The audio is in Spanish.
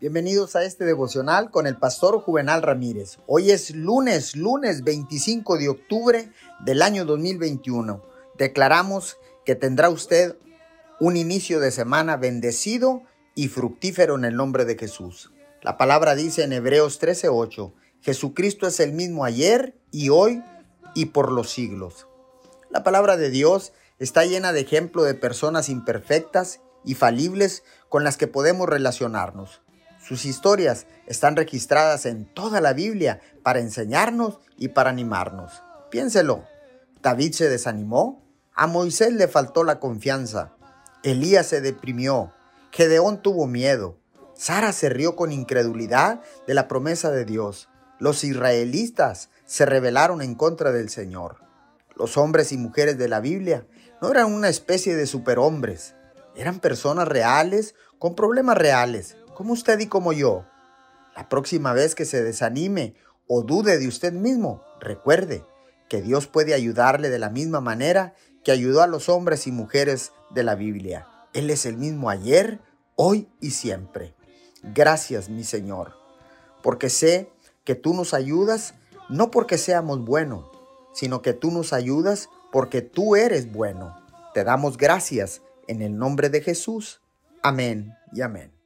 Bienvenidos a este devocional con el pastor Juvenal Ramírez. Hoy es lunes, lunes 25 de octubre del año 2021. Declaramos que tendrá usted un inicio de semana bendecido y fructífero en el nombre de Jesús. La palabra dice en Hebreos 13:8, Jesucristo es el mismo ayer y hoy y por los siglos. La palabra de Dios está llena de ejemplo de personas imperfectas y falibles con las que podemos relacionarnos. Sus historias están registradas en toda la Biblia para enseñarnos y para animarnos. Piénselo. David se desanimó, a Moisés le faltó la confianza, Elías se deprimió, Gedeón tuvo miedo, Sara se rió con incredulidad de la promesa de Dios. Los israelitas se rebelaron en contra del Señor. Los hombres y mujeres de la Biblia no eran una especie de superhombres, eran personas reales con problemas reales como usted y como yo. La próxima vez que se desanime o dude de usted mismo, recuerde que Dios puede ayudarle de la misma manera que ayudó a los hombres y mujeres de la Biblia. Él es el mismo ayer, hoy y siempre. Gracias, mi Señor, porque sé que tú nos ayudas no porque seamos buenos, sino que tú nos ayudas porque tú eres bueno. Te damos gracias en el nombre de Jesús. Amén y amén.